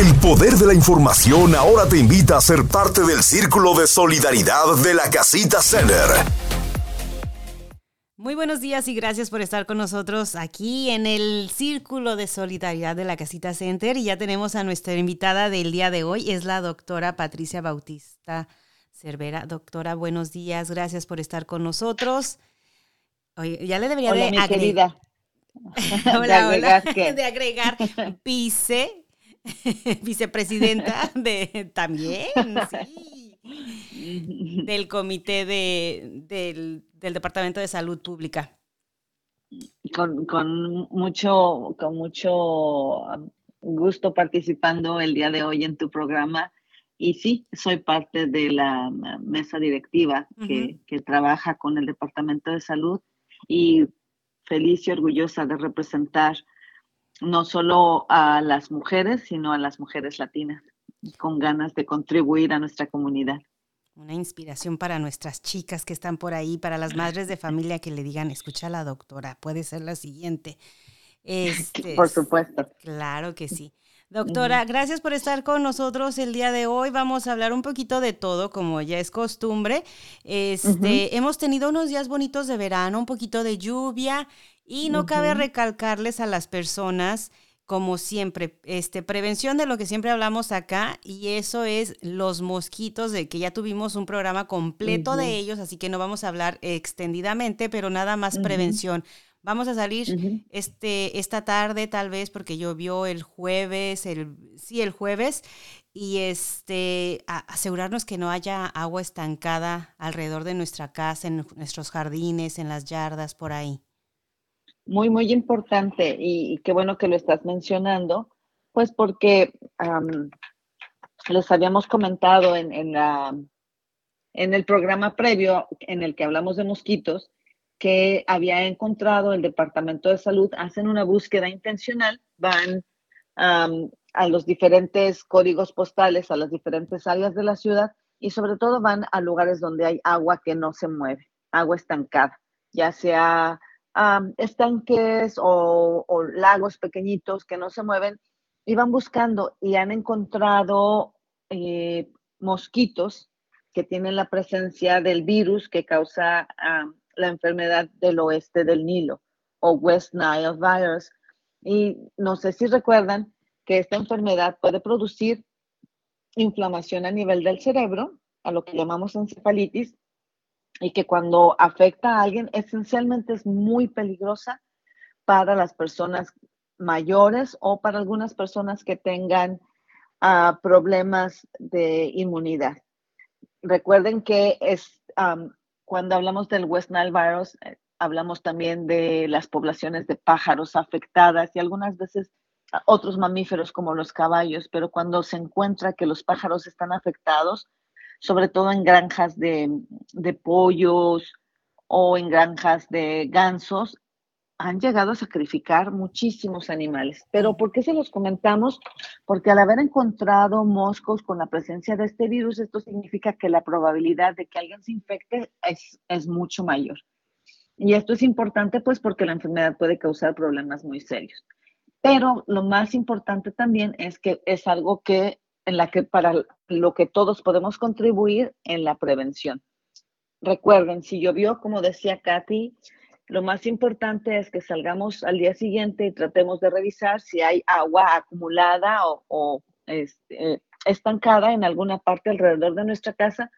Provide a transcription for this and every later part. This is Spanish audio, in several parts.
El poder de la información ahora te invita a ser parte del círculo de solidaridad de la Casita Center. Muy buenos días y gracias por estar con nosotros aquí en el Círculo de Solidaridad de la Casita Center. Y ya tenemos a nuestra invitada del día de hoy, es la doctora Patricia Bautista Cervera. Doctora, buenos días, gracias por estar con nosotros. Oye, ya le debería hola, de mi querida. hola, de agregar, hola. De agregar vice, vicepresidenta de también, sí del comité de, del, del, Departamento de Salud Pública. Con, con, mucho, con mucho gusto participando el día de hoy en tu programa. Y sí, soy parte de la mesa directiva que, que trabaja con el Departamento de Salud y feliz y orgullosa de representar no solo a las mujeres, sino a las mujeres latinas, con ganas de contribuir a nuestra comunidad una inspiración para nuestras chicas que están por ahí, para las madres de familia que le digan, escucha a la doctora, puede ser la siguiente. Este, por supuesto. Claro que sí. Doctora, gracias por estar con nosotros el día de hoy. Vamos a hablar un poquito de todo, como ya es costumbre. Este, Hemos tenido unos días bonitos de verano, un poquito de lluvia, y no cabe recalcarles a las personas como siempre, este, prevención de lo que siempre hablamos acá, y eso es los mosquitos, de que ya tuvimos un programa completo de ellos, así que no vamos a hablar extendidamente, pero nada más prevención. Vamos a salir este, esta tarde, tal vez, porque llovió el jueves, el, sí, el jueves, y este, asegurarnos que no haya agua estancada alrededor de nuestra casa, en nuestros jardines, en las yardas, por ahí muy, muy importante y, qué bueno que lo estás mencionando, pues porque les habíamos comentado en, en, la, en el programa previo en el que hablamos de mosquitos que había encontrado el Departamento de Salud, hacen una búsqueda intencional, van a los diferentes códigos postales, a las diferentes áreas de la ciudad y sobre todo van a lugares donde hay agua que no se mueve, agua estancada, ya sea estanques o, lagos pequeñitos que no se mueven, iban buscando y han encontrado eh, mosquitos que tienen la presencia del virus que causa la enfermedad del oeste del Nilo o West Nile virus. Y no sé si recuerdan que esta enfermedad puede producir inflamación a nivel del cerebro, a lo que llamamos encefalitis, y que cuando afecta a alguien, esencialmente es muy peligrosa para las personas mayores o para algunas personas que tengan ah, problemas de inmunidad. Recuerden que es cuando hablamos del West Nile virus, eh, hablamos también de las poblaciones de pájaros afectadas y algunas veces otros mamíferos como los caballos, pero cuando se encuentra que los pájaros están afectados, sobre todo en granjas de, pollos o en granjas de gansos, han llegado a sacrificar muchísimos animales. Pero ¿por qué se los comentamos? Porque al haber encontrado moscos con la presencia de este virus, esto significa que la probabilidad de que alguien se infecte es, es mucho mayor. Y esto es importante pues porque la enfermedad puede causar problemas muy serios. Pero lo más importante también es que es algo que en la que para lo que todos podemos contribuir en la prevención. Recuerden, si llovió, como decía Katy, lo más importante es que salgamos al día siguiente y tratemos de revisar si hay agua acumulada o, este, estancada en alguna parte alrededor de nuestra casa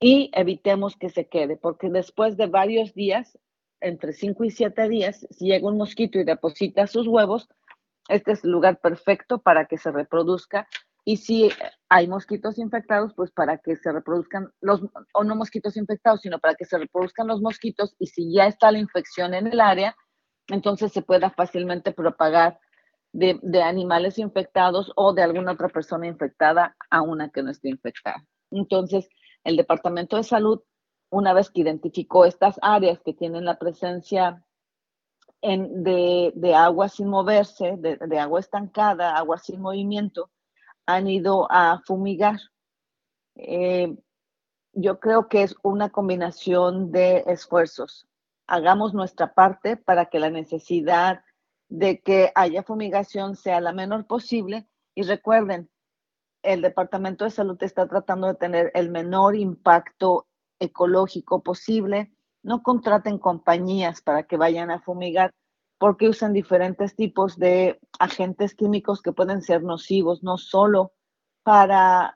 y evitemos que se quede, porque después de varios días, entre 5 y 7 días, si llega un mosquito y deposita sus huevos, este es el lugar perfecto para que se reproduzca y si hay mosquitos infectados, pues para que se reproduzcan los, o no mosquitos infectados, sino para que se reproduzcan los mosquitos y si ya está la infección en el área, entonces se pueda fácilmente propagar de, animales infectados o de alguna otra persona infectada a una que no esté infectada. Entonces, el Departamento de Salud, una vez que identificó estas áreas que tienen la presencia en, de, agua sin moverse, de agua estancada, agua sin movimiento, han ido a fumigar. Eh, yo creo que es una combinación de esfuerzos. Hagamos nuestra parte para que la necesidad de que haya fumigación sea la menor posible Y recuerden, el Departamento de Salud está tratando de tener el menor impacto ecológico posible. No contraten compañías para que vayan a fumigar porque usan diferentes tipos de agentes químicos que pueden ser nocivos, no solo para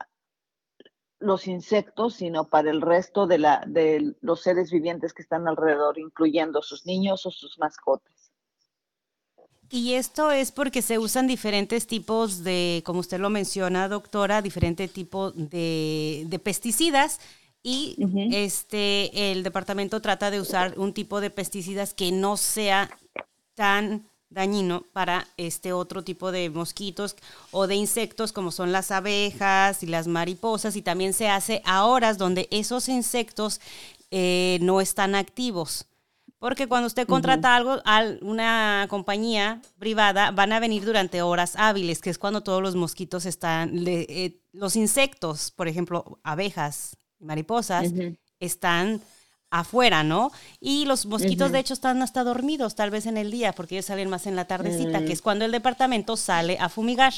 los insectos, sino para el resto de, la, de los seres vivientes que están alrededor, incluyendo sus niños o sus mascotas. Y esto es porque se usan diferentes tipos de, como usted lo menciona, doctora, diferentes tipos de, pesticidas. Y este el departamento trata de usar un tipo de pesticidas que no sea tan dañino para este otro tipo de mosquitos o de insectos como son las abejas y las mariposas y también se hace a horas donde esos insectos eh, no están activos. Porque cuando usted contrata algo a una compañía privada, van a venir durante horas hábiles, que es cuando todos los mosquitos están, eh, los insectos, por ejemplo, abejas y mariposas, están afuera, ¿no? Y los mosquitos, de hecho, están hasta dormidos, tal vez en el día, porque ellos salen más en la tardecita, que mm. es cuando el departamento sale a fumigar.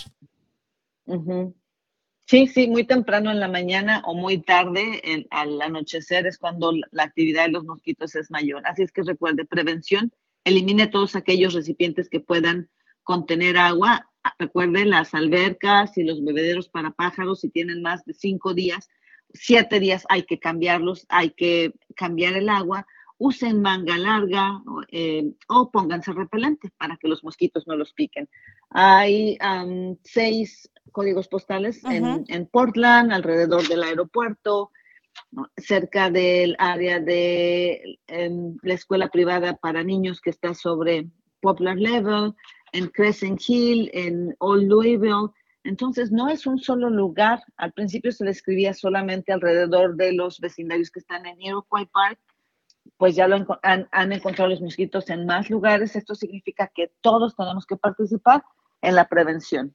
Sí, sí, muy temprano en la mañana o muy tarde al anochecer es cuando la actividad de los mosquitos es mayor. Así es que recuerde, prevención, elimine todos aquellos recipientes que puedan contener agua. Ah, recuerde las albercas y los bebederos para pájaros si tienen más de cinco días, siete días hay que cambiarlos, hay que cambiar el agua. Usen manga larga eh, o pónganse repelente para que los mosquitos no los piquen. Hay seis códigos postales en, Portland, alrededor del aeropuerto, cerca del área de la escuela privada para niños que está sobre Poplar Level, en Crescent Hill, en Old Louisville. Entonces, no es un solo lugar. Al principio se le escribía solamente alrededor de los vecindarios que están en Iroquois Park, pues ya lo han, han, encontrado los mosquitos en más lugares. Esto significa que todos tenemos que participar en la prevención.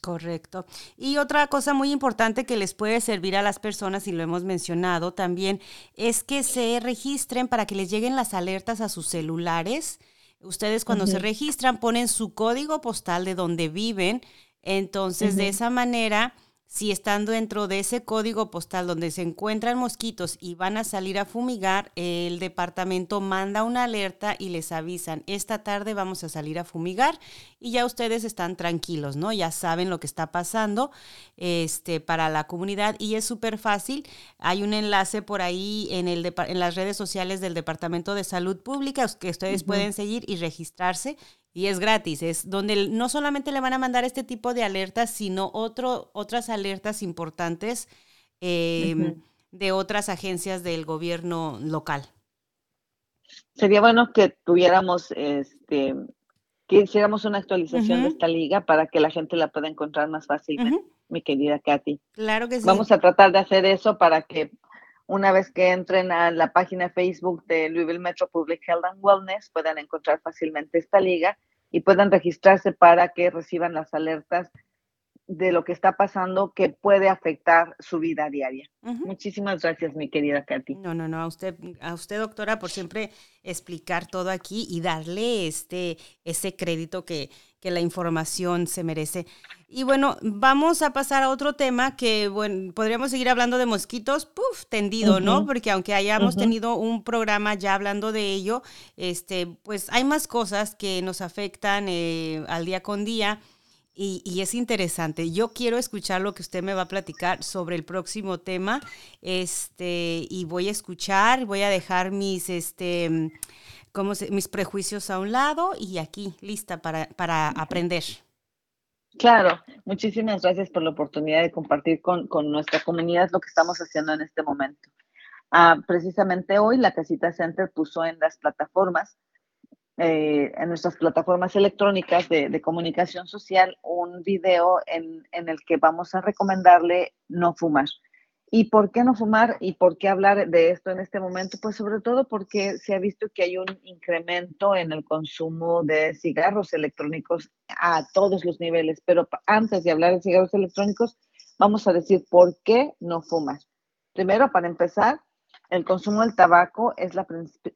Correcto. Y otra cosa muy importante que les puede servir a las personas, y lo hemos mencionado también, es que se registren para que les lleguen las alertas a sus celulares. Ustedes cuando se registran ponen su código postal de donde viven, entonces de esa manera si estando dentro de ese código postal donde se encuentran mosquitos y van a salir a fumigar, el departamento manda una alerta y les avisan, esta tarde vamos a salir a fumigar y ya ustedes están tranquilos, ¿no? Ya saben lo que está pasando este, para la comunidad y es súper fácil. Hay un enlace por ahí en, el en las redes sociales del Departamento de Salud Pública que ustedes pueden seguir y registrarse y es gratis, es donde no solamente le van a mandar este tipo de alertas, sino otro, otras alertas importantes em, de otras agencias del gobierno local. Sería bueno que tuviéramos, este, que hiciéramos una actualización de esta liga para que la gente la pueda encontrar más fácilmente, mi querida Katy. Claro que sí. Vamos a tratar de hacer eso para que una vez que entren a la página Facebook de Louisville Metro Public Health and Wellness, puedan encontrar fácilmente esta liga y puedan registrarse para que reciban las alertas de lo que está pasando que puede afectar su vida diaria. Muchísimas gracias, mi querida Katy. No, no, no, a usted, a usted, doctora, por siempre explicar todo aquí y darle este, ese crédito que, que la información se merece. Y bueno, vamos a pasar a otro tema que, bueno, podríamos seguir hablando de mosquitos, puf, tendido, ¿no? Porque aunque hayamos tenido un programa ya hablando de ello, este, pues hay más cosas que nos afectan eh, al día con día. Y, es interesante. Yo quiero escuchar lo que usted me va a platicar sobre el próximo tema. Este, y voy a escuchar, voy a dejar mis, este, como mis prejuicios a un lado y aquí, lista para, para aprender. Claro, muchísimas gracias por la oportunidad de compartir con, con nuestra comunidad lo que estamos haciendo en este momento. Ah, precisamente hoy la Casita Center puso en las plataformas eh, en nuestras plataformas electrónicas de, comunicación social un video en, en, el que vamos a recomendarle no fumar. ¿Y por qué no fumar y por qué hablar de esto en este momento? Pues sobre todo porque se ha visto que hay un incremento en el consumo de cigarros electrónicos a todos los niveles. Pero antes de hablar de cigarros electrónicos, vamos a decir por qué no fumas. Primero, para empezar, el consumo del tabaco es la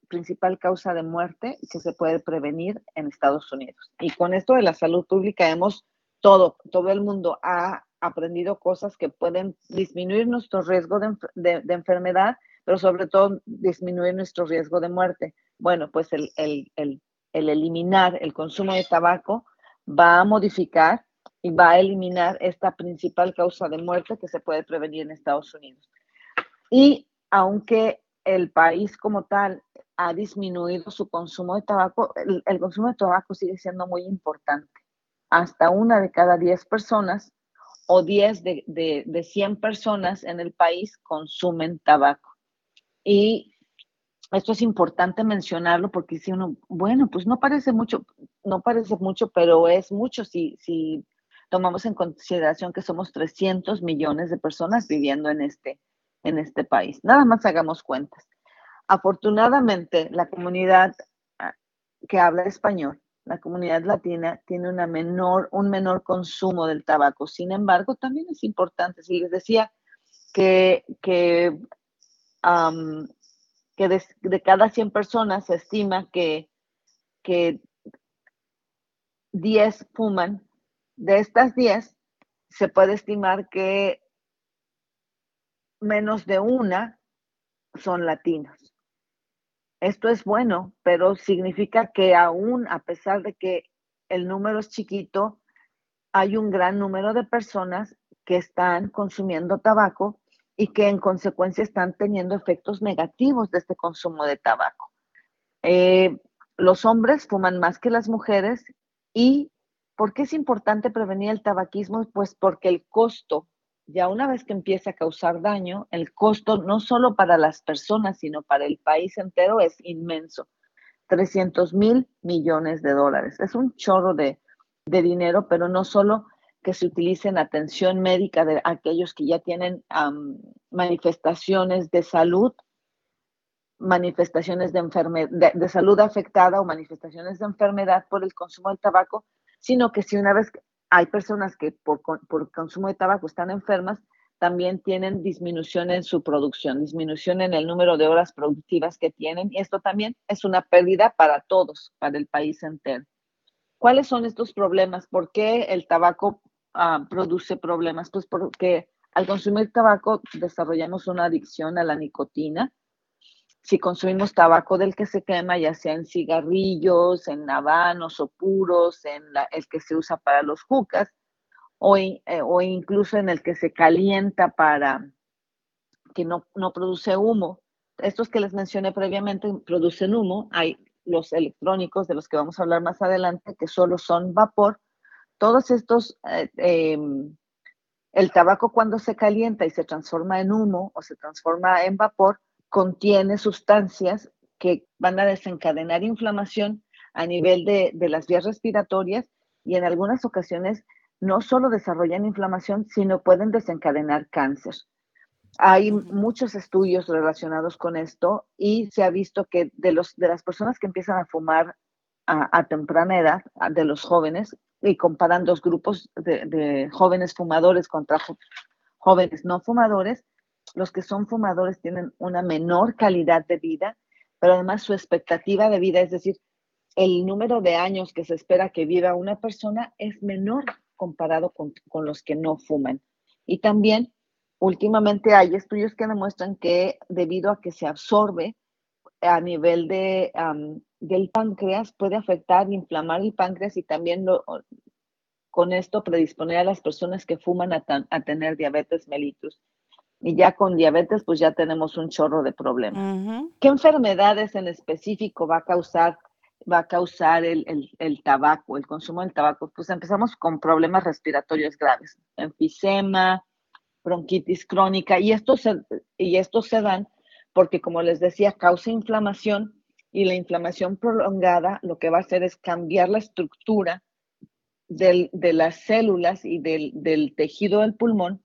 principal causa de muerte que se puede prevenir en Estados Unidos. Y con esto de la salud pública hemos todo, todo el mundo ha aprendido cosas que pueden disminuir nuestro riesgo de, enfermedad, pero sobre todo disminuir nuestro riesgo de muerte. Bueno, pues el, el eliminar el consumo de tabaco va a modificar y va a eliminar esta principal causa de muerte que se puede prevenir en Estados Unidos. Y aunque el país como tal ha disminuido su consumo de tabaco, el, consumo de tabaco sigue siendo muy importante. Hasta una de cada 10 personas o 10 de, de, de 100 personas en el país consumen tabaco. Y esto es importante mencionarlo porque si uno, bueno, pues no parece mucho, no parece mucho, pero es mucho si, si tomamos en consideración que somos 300 millones de personas viviendo en este, en este país. Nada más hagamos cuentas. Afortunadamente, la comunidad ah, que habla español, la comunidad latina, tiene un menor consumo del tabaco. Sin embargo, también es importante, si les decía que de, cada 100 personas se estima que, que 10 fuman, de estas 10 se puede estimar que menos de una son latinos. Esto es bueno, pero significa que aún a pesar de que el número es chiquito, hay un gran número de personas que están consumiendo tabaco y que en consecuencia están teniendo efectos negativos de este consumo de tabaco. Eh, los hombres fuman más que las mujeres y ¿por qué es importante prevenir el tabaquismo? Pues porque el costo ya una vez que empieza a causar daño, el costo no solo para las personas, sino para el país entero es inmenso. 300 mil millones de dólares. Es un chorro de, dinero, pero no solo que se utilice en atención médica de aquellos que ya tienen manifestaciones de salud, manifestaciones de, enfermedad, de salud afectada o manifestaciones de enfermedad por el consumo del tabaco, sino que si una vez hay personas que por, consumo de tabaco están enfermas, también tienen disminución en su producción, disminución en el número de horas productivas que tienen. Y esto también es una pérdida para todos, para el país entero. ¿Cuáles son estos problemas? ¿Por qué el tabaco ah, produce problemas? Pues porque al consumir tabaco desarrollamos una adicción a la nicotina si consumimos tabaco del que se quema, ya sea en cigarrillos, en habanos o puros, en el que se usa para los jucas, o, eh, o, incluso en el que se calienta para que no, no produce humo. Estos que les mencioné previamente producen humo. Hay los electrónicos de los que vamos a hablar más adelante, que solo son vapor. Todos estos, eh, em, el tabaco cuando se calienta y se transforma en humo o se transforma en vapor, contiene sustancias que van a desencadenar inflamación a nivel de, las vías respiratorias y en algunas ocasiones no solo desarrollan inflamación, sino pueden desencadenar cáncer. Hay muchos estudios relacionados con esto y se ha visto que de, los, de las personas que empiezan a fumar a, temprana edad, de los jóvenes, y comparan dos grupos de, de jóvenes fumadores contra jóvenes no fumadores, los que son fumadores tienen una menor calidad de vida, pero además su expectativa de vida, es decir, el número de años que se espera que viva una persona es menor comparado con, los que no fuman. Y también, últimamente hay estudios que demuestran que debido a que se absorbe a nivel de, del páncreas, puede afectar, inflamar el páncreas y también con esto predisponer a las personas que fuman a, a tener diabetes mellitus y ya con diabetes pues ya tenemos un chorro de problemas. ¿Qué enfermedades en específico va a causar, va a causar el, tabaco, el consumo del tabaco? Pues empezamos con problemas respiratorios graves, enfisema, bronquitis crónica y estos se, y estos se dan porque como les decía causa inflamación y la inflamación prolongada lo que va a hacer es cambiar la estructura de las células y del, del tejido del pulmón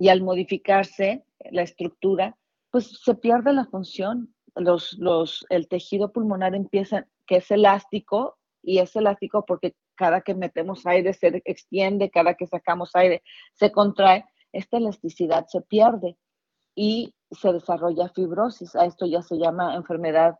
y al modificarse la estructura, pues se pierde la función. Los, los, el tejido pulmonar empieza, que es elástico, y es elástico porque cada que metemos aire se extiende, cada que sacamos aire se contrae, esta elasticidad se pierde y se desarrolla fibrosis. A esto ya se llama enfermedad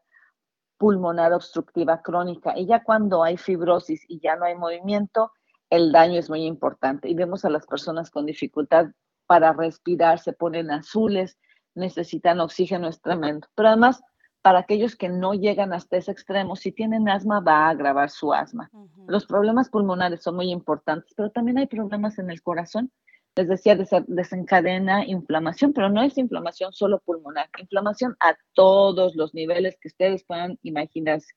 pulmonar obstructiva crónica. Y ya cuando hay fibrosis y ya no hay movimiento, el daño es muy importante y vemos a las personas con dificultad para respirar, se ponen azules, necesitan oxígeno, es tremendo. Pero además, para aquellos que no llegan hasta ese extremo, si tienen asma, va a agravar su asma. Los problemas pulmonares son muy importantes, pero también hay problemas en el corazón. Les decía, desencadena inflamación, pero no es inflamación solo pulmonar, inflamación a todos los niveles que ustedes puedan imaginarse.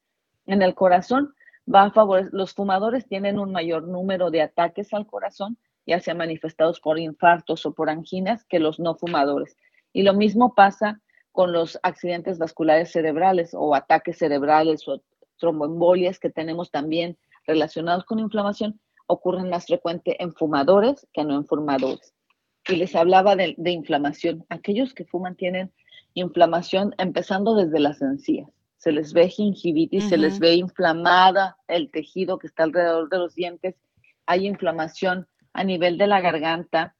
En el corazón va a favorecer, los fumadores tienen un mayor número de ataques al corazón, ya sea manifestados por infartos o por anginas, que los no fumadores. Y lo mismo pasa con los accidentes vasculares cerebrales o ataques cerebrales o tromboembolias que tenemos también relacionados con inflamación, ocurren más frecuente en fumadores que no en fumadores. Y les hablaba de, de inflamación. Aquellos que fuman tienen inflamación empezando desde las encías se les ve gingivitis, se les ve inflamada el tejido que está alrededor de los dientes, hay inflamación a nivel de la garganta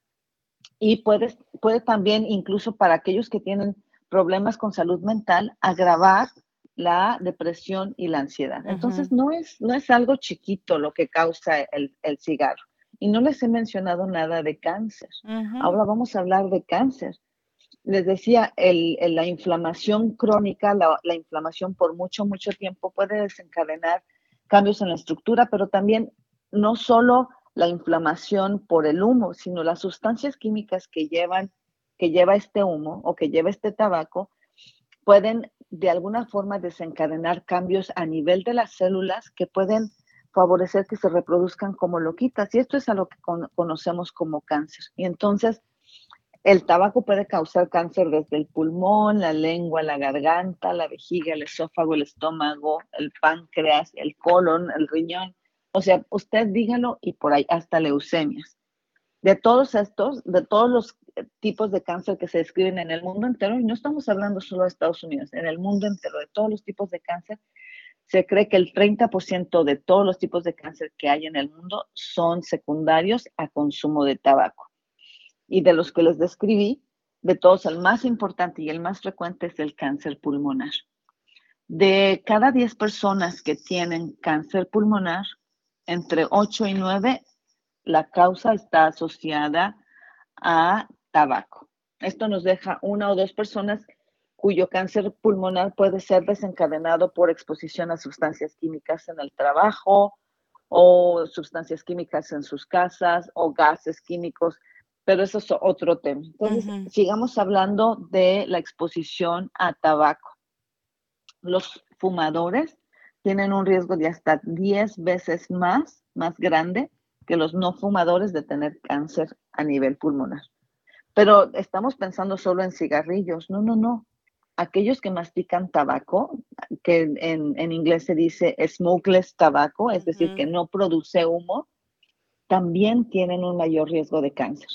y puede, puede también, incluso para aquellos que tienen problemas con salud mental, agravar la depresión y la ansiedad. Entonces, no es, no es algo chiquito lo que causa el, el cigarro. Y no les he mencionado nada de cáncer. Ahora vamos a hablar de cáncer les decía, el, la inflamación crónica, la, la, inflamación por mucho, mucho tiempo puede desencadenar cambios en la estructura, pero también no solo la inflamación por el humo, sino las sustancias químicas que llevan, que lleva este humo o que lleva este tabaco, pueden de alguna forma desencadenar cambios a nivel de las células que pueden favorecer que se reproduzcan como loquitas. Y esto es a lo que conocemos como cáncer. Y entonces, el tabaco puede causar cáncer desde el pulmón, la lengua, la garganta, la vejiga, el esófago, el estómago, el páncreas, el colon, el riñón. O sea, usted dígalo y por ahí hasta leucemias. De todos estos, de todos los tipos de cáncer que se describen en el mundo entero, y no estamos hablando solo de Estados Unidos, en el mundo entero, de todos los tipos de cáncer, se cree que el 30% de todos los tipos de cáncer que hay en el mundo son secundarios a consumo de tabaco y de los que les describí, de todos el más importante y el más frecuente es el cáncer pulmonar. De cada 10 personas que tienen cáncer pulmonar, entre 8 y 9, la causa está asociada a tabaco. Esto nos deja una o dos personas cuyo cáncer pulmonar puede ser desencadenado por exposición a sustancias químicas en el trabajo o sustancias químicas en sus casas o gases químicos pero eso es otro tema. Entonces, sigamos hablando de la exposición a tabaco. Los fumadores tienen un riesgo de hasta 10 veces más, más grande que los no fumadores de tener cáncer a nivel pulmonar. Pero estamos pensando solo en cigarrillos. No, no, no. Aquellos que mastican tabaco, que en, en inglés se dice smokeless tabaco, es decir, que no produce humo, también tienen un mayor riesgo de cáncer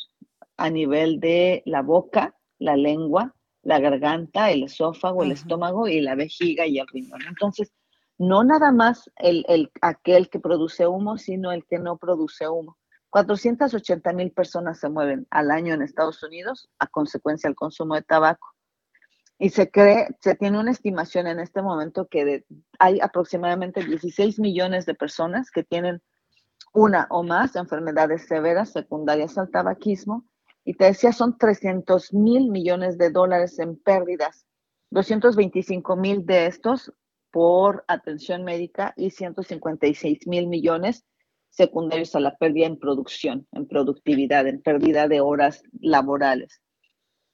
a nivel de la boca, la lengua, la garganta, el esófago, el estómago y la vejiga y el riñón. Entonces, no nada más el, el, aquel que produce humo, sino el que no produce humo. 480 mil personas se mueven al año en Estados Unidos a consecuencia del consumo de tabaco. Y se cree, se tiene una estimación en este momento que hay aproximadamente 16 millones de personas que tienen una o más enfermedades severas secundarias al tabaquismo y te decía, son 300 mil millones de dólares en pérdidas, 225 mil de estos por atención médica y 156 mil millones secundarios a la pérdida en producción, en productividad, en pérdida de horas laborales.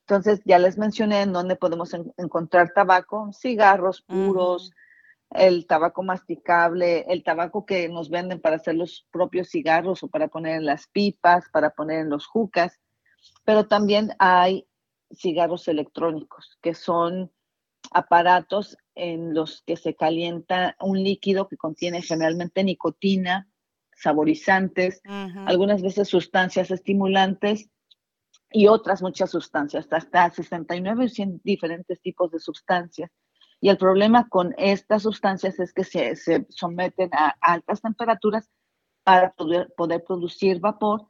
Entonces, ya les mencioné en dónde podemos encontrar tabaco, cigarros puros, el tabaco masticable, el tabaco que nos venden para hacer los propios cigarros o para poner en las pipas, para poner en los jucas pero también hay cigarros electrónicos, que son aparatos en los que se calienta un líquido que contiene generalmente nicotina, saborizantes, algunas veces sustancias estimulantes y otras muchas sustancias, hasta 69 diferentes tipos de sustancias. Y el problema con estas sustancias es que se, se someten a altas temperaturas para poder, poder producir vapor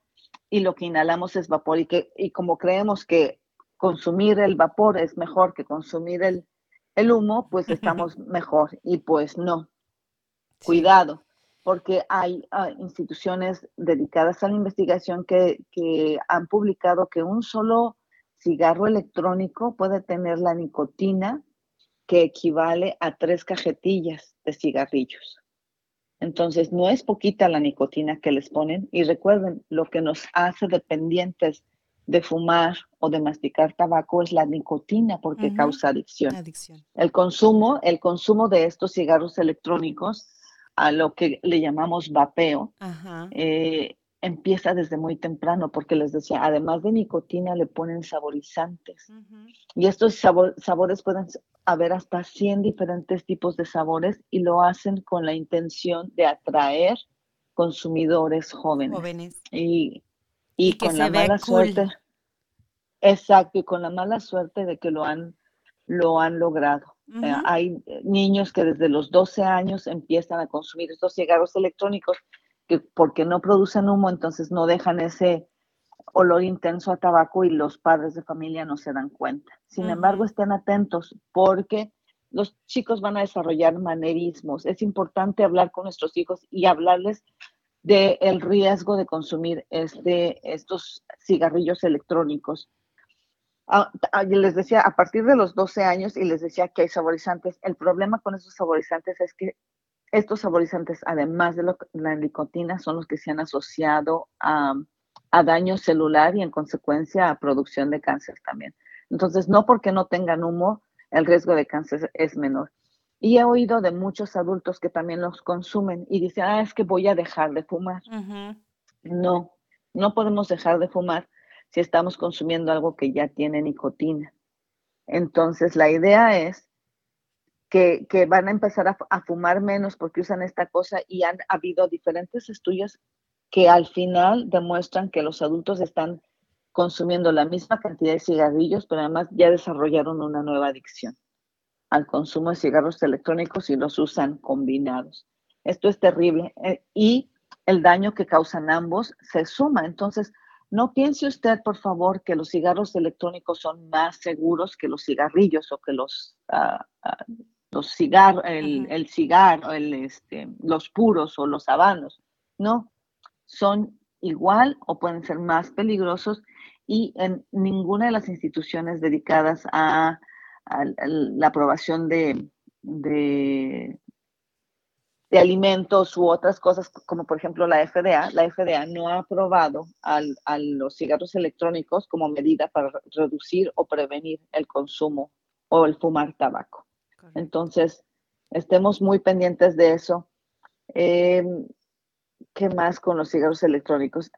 y lo que inhalamos es vapor y, que, y como creemos que consumir el vapor es mejor que consumir el, humo, pues estamos mejor y pues no. Cuidado. porque hay ah, instituciones dedicadas a la investigación que, que han publicado que un solo cigarro electrónico puede tener la nicotina que equivale a tres cajetillas de cigarrillos. Entonces, no es poquita la nicotina que les ponen y recuerden, lo que nos hace dependientes de fumar o de masticar tabaco es la nicotina porque causa adicción. El consumo, el consumo de estos cigarros electrónicos, a lo que le llamamos vapeo, eh, empieza desde muy temprano porque les decía, además de nicotina le ponen saborizantes y estos sabores pueden haber hasta 100 diferentes tipos de sabores y lo hacen con la intención de atraer consumidores jóvenes. jóvenes. Y y, con la mala suerte. Exacto, y con la mala suerte de que lo han, lo han logrado. Eh, hay niños que desde los 12 años empiezan a consumir estos cigarros electrónicos que porque no producen humo, entonces no dejan ese olor intenso a tabaco y los padres de familia no se dan cuenta. Sin embargo, estén atentos porque los chicos van a desarrollar manerismos. Es importante hablar con nuestros hijos y hablarles del riesgo de consumir este, estos cigarrillos electrónicos. Ah, ah, les decía, a partir de los 12 años, y les decía que hay saborizantes, el problema con esos saborizantes es que estos saborizantes, además de la nicotina, son los que se han asociado a, a daño celular y en consecuencia a producción de cáncer también. Entonces, no porque no tengan humo, el riesgo de cáncer es menor. Y he oído de muchos adultos que también los consumen y dicen, ah, es que voy a dejar de fumar. No, no podemos dejar de fumar si estamos consumiendo algo que ya tiene nicotina. Entonces, la idea es que, van a empezar a, a, fumar menos porque usan esta cosa y han habido diferentes estudios que al final demuestran que los adultos están consumiendo la misma cantidad de cigarrillos, pero además ya desarrollaron una nueva adicción al consumo de cigarros electrónicos y los usan combinados. Esto es terrible eh, y el daño que causan ambos se suma. Entonces, no piense usted, por favor, que los cigarros electrónicos son más seguros que los cigarrillos o que los, uh, los cigarros, el, el, cigarro, el, este, los puros o los habanos. No, son igual o pueden ser más peligrosos y en ninguna de las instituciones dedicadas a la aprobación de, de, alimentos u otras cosas, como por ejemplo la FDA, la FDA no ha aprobado al, a los cigarros electrónicos como medida para reducir o prevenir el consumo o el fumar tabaco. Entonces, estemos muy pendientes de eso. Em, ¿Qué más con los cigarros electrónicos?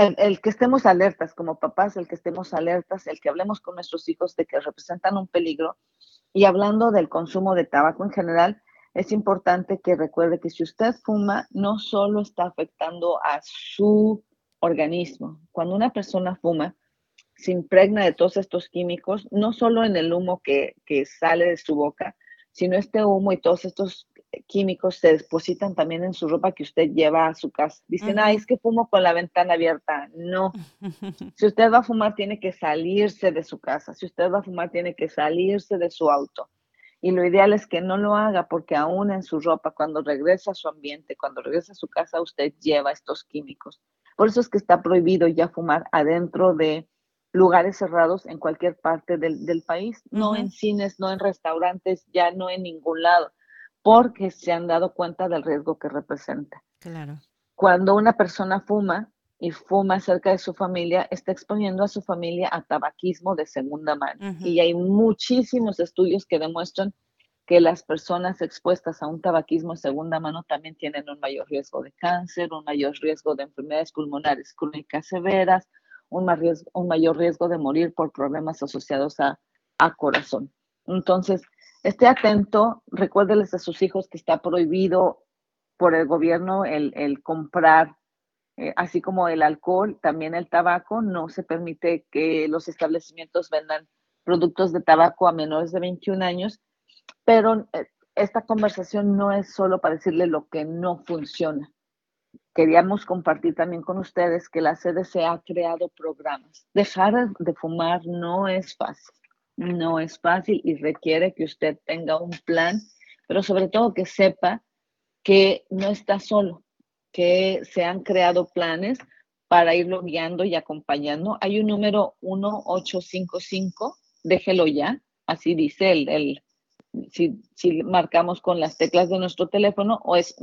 El, que estemos alertas como papás, el que estemos alertas, el que hablemos con nuestros hijos de que representan un peligro. Y hablando del consumo de tabaco en general, es importante que recuerde que si usted fuma, no solo está afectando a su organismo. Cuando una persona fuma, se impregna de todos estos químicos, no solo en el humo que, que sale de su boca, sino este humo y todos estos químicos se depositan también en su ropa que usted lleva a su casa. Dicen, ay, es que fumo con la ventana abierta. No. si usted va a fumar, tiene que salirse de su casa. Si usted va a fumar, tiene que salirse de su auto. Y lo ideal es que no lo haga porque aún en su ropa, cuando regresa a su ambiente, cuando regresa a su casa, usted lleva estos químicos. Por eso es que está prohibido ya fumar adentro de lugares cerrados en cualquier parte del, país, no en cines, no en restaurantes, ya no en ningún lado porque se han dado cuenta del riesgo que representa. Claro. Cuando una persona fuma y fuma cerca de su familia, está exponiendo a su familia a tabaquismo de segunda mano. Y hay muchísimos estudios que demuestran que las personas expuestas a un tabaquismo de segunda mano también tienen un mayor riesgo de cáncer, un mayor riesgo de enfermedades pulmonares crónicas severas, un, un mayor riesgo de morir por problemas asociados a, a corazón. Entonces, esté atento, recuérdeles a sus hijos que está prohibido por el gobierno el, comprar, eh, así como el alcohol, también el tabaco, no se permite que los establecimientos vendan productos de tabaco a menores de 21 años, pero eh, esta conversación no es solo para decirle lo que no funciona. Queríamos compartir también con ustedes que la CDC ha creado programas. Dejar de fumar no es fácil no es fácil y requiere que usted tenga un plan, pero sobre todo que sepa que no está solo, que se han creado planes para irlo guiando y acompañando. Hay un número 1855, déjelo ya, así dice el, el si, si, marcamos con las teclas de nuestro teléfono, o es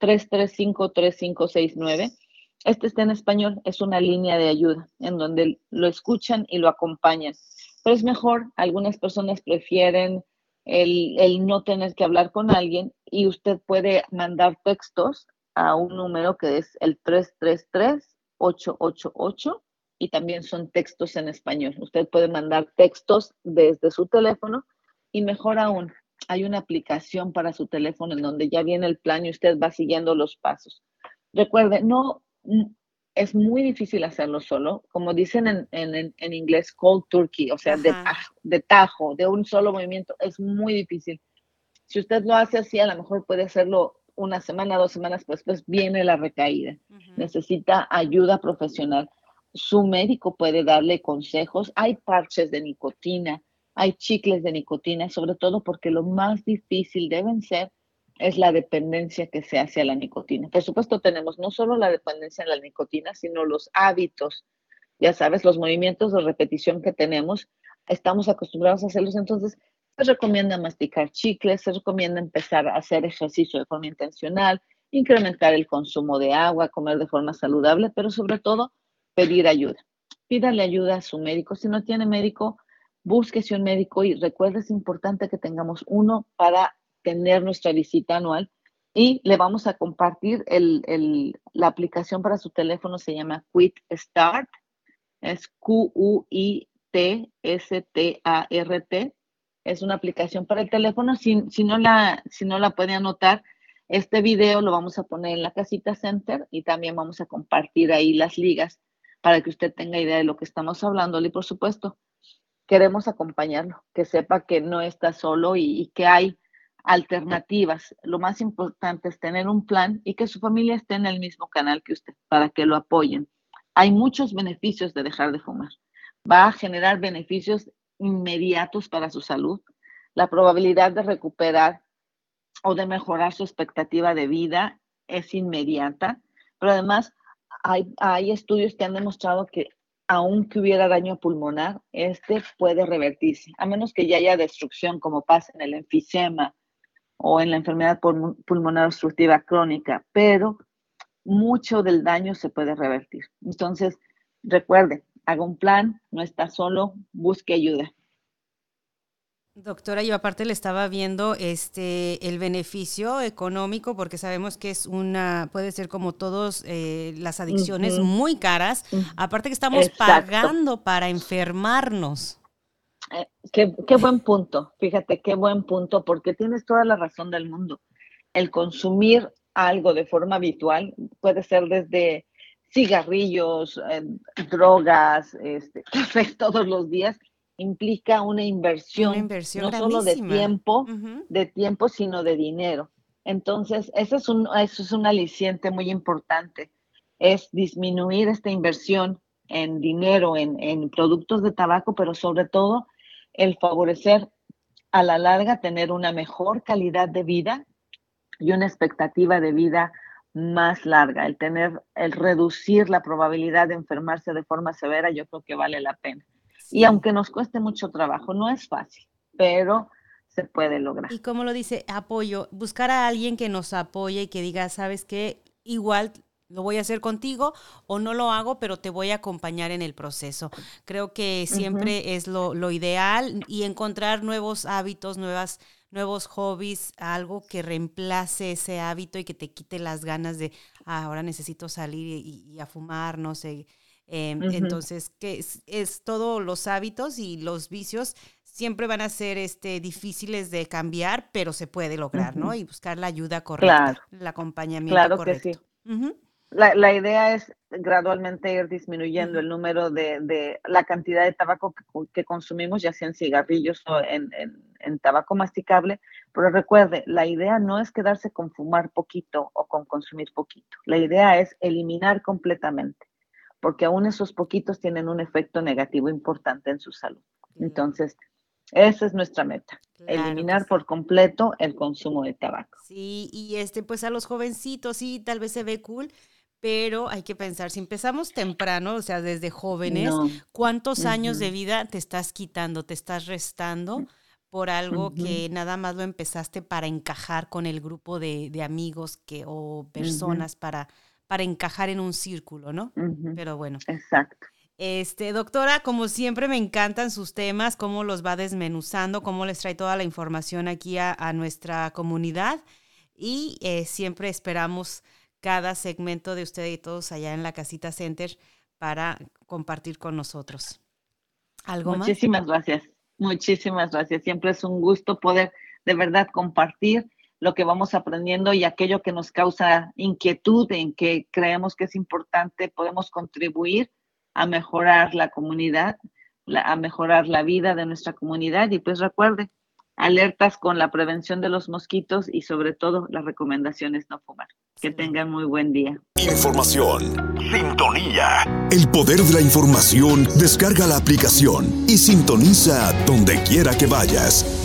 185-335-3569. Este está en español, es una línea de ayuda en donde lo escuchan y lo acompañan. Pero es mejor, algunas personas prefieren el, el no tener que hablar con alguien y usted puede mandar textos a un número que es el 333-888 y también son textos en español. Usted puede mandar textos desde su teléfono y mejor aún, hay una aplicación para su teléfono en donde ya viene el plan y usted va siguiendo los pasos. Recuerde, no es muy difícil hacerlo solo, como dicen en, en, en inglés, cold turkey, o sea, de, de, tajo, de un solo movimiento, es muy difícil. Si usted lo hace así, a lo mejor puede hacerlo una semana, dos semanas, pues, pues viene la recaída. Necesita ayuda profesional. Su médico puede darle consejos. Hay parches de nicotina, hay chicles de nicotina, sobre todo porque lo más difícil deben ser es la dependencia que se hace a la nicotina. Por supuesto, tenemos no solo la dependencia a la nicotina, sino los hábitos, ya sabes, los movimientos de repetición que tenemos, estamos acostumbrados a hacerlos, entonces se recomienda masticar chicles, se recomienda empezar a hacer ejercicio de forma intencional, incrementar el consumo de agua, comer de forma saludable, pero sobre todo pedir ayuda. Pídale ayuda a su médico. Si no tiene médico, búsquese un médico y recuerde, es importante que tengamos uno para tener nuestra visita anual y le vamos a compartir el, el, la aplicación para su teléfono, se llama Quit Start, es Q-U-I-T-S-T-A-R-T, es una aplicación para el teléfono, si, si, no la, si no la puede anotar, este video lo vamos a poner en la casita center y también vamos a compartir ahí las ligas para que usted tenga idea de lo que estamos hablando y por supuesto queremos acompañarlo, que sepa que no está solo y, y que hay alternativas. Lo más importante es tener un plan y que su familia esté en el mismo canal que usted para que lo apoyen. Hay muchos beneficios de dejar de fumar. Va a generar beneficios inmediatos para su salud. La probabilidad de recuperar o de mejorar su expectativa de vida es inmediata, pero además hay, estudios que han demostrado que aunque hubiera daño pulmonar, este puede revertirse, a menos que ya haya destrucción como pasa en el enfisema o en la enfermedad pulmonar obstructiva crónica, pero mucho del daño se puede revertir. Entonces, recuerde, haga un plan, no está solo, busque ayuda. Doctora, yo aparte le estaba viendo este el beneficio económico porque sabemos que es una puede ser como todos eh, las adicciones muy caras. Aparte que estamos pagando para enfermarnos. Eh, qué, qué, buen punto, fíjate, qué buen punto, porque tienes toda la razón del mundo. El consumir algo de forma habitual puede ser desde cigarrillos, eh, drogas, este, café todos los días, implica una inversión, no solo de tiempo, de tiempo, sino de dinero. Entonces, eso es, un, eso es un aliciente muy importante, es disminuir esta inversión en dinero, en, en productos de tabaco, pero sobre todo el favorecer a la larga tener una mejor calidad de vida y una expectativa de vida más larga. El tener, el reducir la probabilidad de enfermarse de forma severa, yo creo que vale la pena. Y aunque nos cueste mucho trabajo, no es fácil, pero se puede lograr. Y como lo dice, apoyo, buscar a alguien que nos apoye y que diga, sabes qué, igual lo voy a hacer contigo o no lo hago, pero te voy a acompañar en el proceso. Creo que siempre es lo, lo, ideal y encontrar nuevos hábitos, nuevas, nuevos hobbies, algo que reemplace ese hábito y que te quite las ganas de, ah, ahora necesito salir y, a fumar, no sé. Em, entonces, que es, es todos los hábitos y los vicios siempre van a ser este, difíciles de cambiar, pero se puede lograr, ¿no? Y buscar la ayuda correcta, el acompañamiento claro correcto. Que sí la, la, idea es gradualmente ir disminuyendo el número de, de la cantidad de tabaco que, que, consumimos, ya sea en cigarrillos o en, en, en, tabaco masticable. Pero recuerde, la idea no es quedarse con fumar poquito o con consumir poquito. La idea es eliminar completamente, porque aún esos poquitos tienen un efecto negativo importante en su salud. Entonces, Esa es nuestra meta, eliminar por completo el consumo de tabaco. Sí, y este, pues a los jovencitos, sí, tal vez se ve cool, pero hay que pensar, si empezamos temprano, o sea, desde jóvenes, ¿cuántos años de vida te estás quitando, te estás restando? Por algo que nada más lo empezaste para encajar con el grupo de, amigos que, o personas para, para encajar en un círculo, ¿no? Pero bueno. Exacto. Este, doctora, como siempre me encantan sus temas, cómo los va desmenuzando, cómo les trae toda la información aquí a, nuestra comunidad y eh, siempre esperamos cada segmento de usted y todos allá en la Casita Center para compartir con nosotros. ¿Algo Muchísimas gracias. Muchísimas gracias. Siempre es un gusto poder de verdad compartir lo que vamos aprendiendo y aquello que nos causa inquietud, en que creemos que es importante, podemos contribuir a mejorar la comunidad, a mejorar la vida de nuestra comunidad. Y pues recuerde, alertas con la prevención de los mosquitos y sobre todo las recomendaciones no fumar. Que tengan muy buen día. Información. Sintonía. El poder de la información. Descarga la aplicación y sintoniza donde quiera que vayas.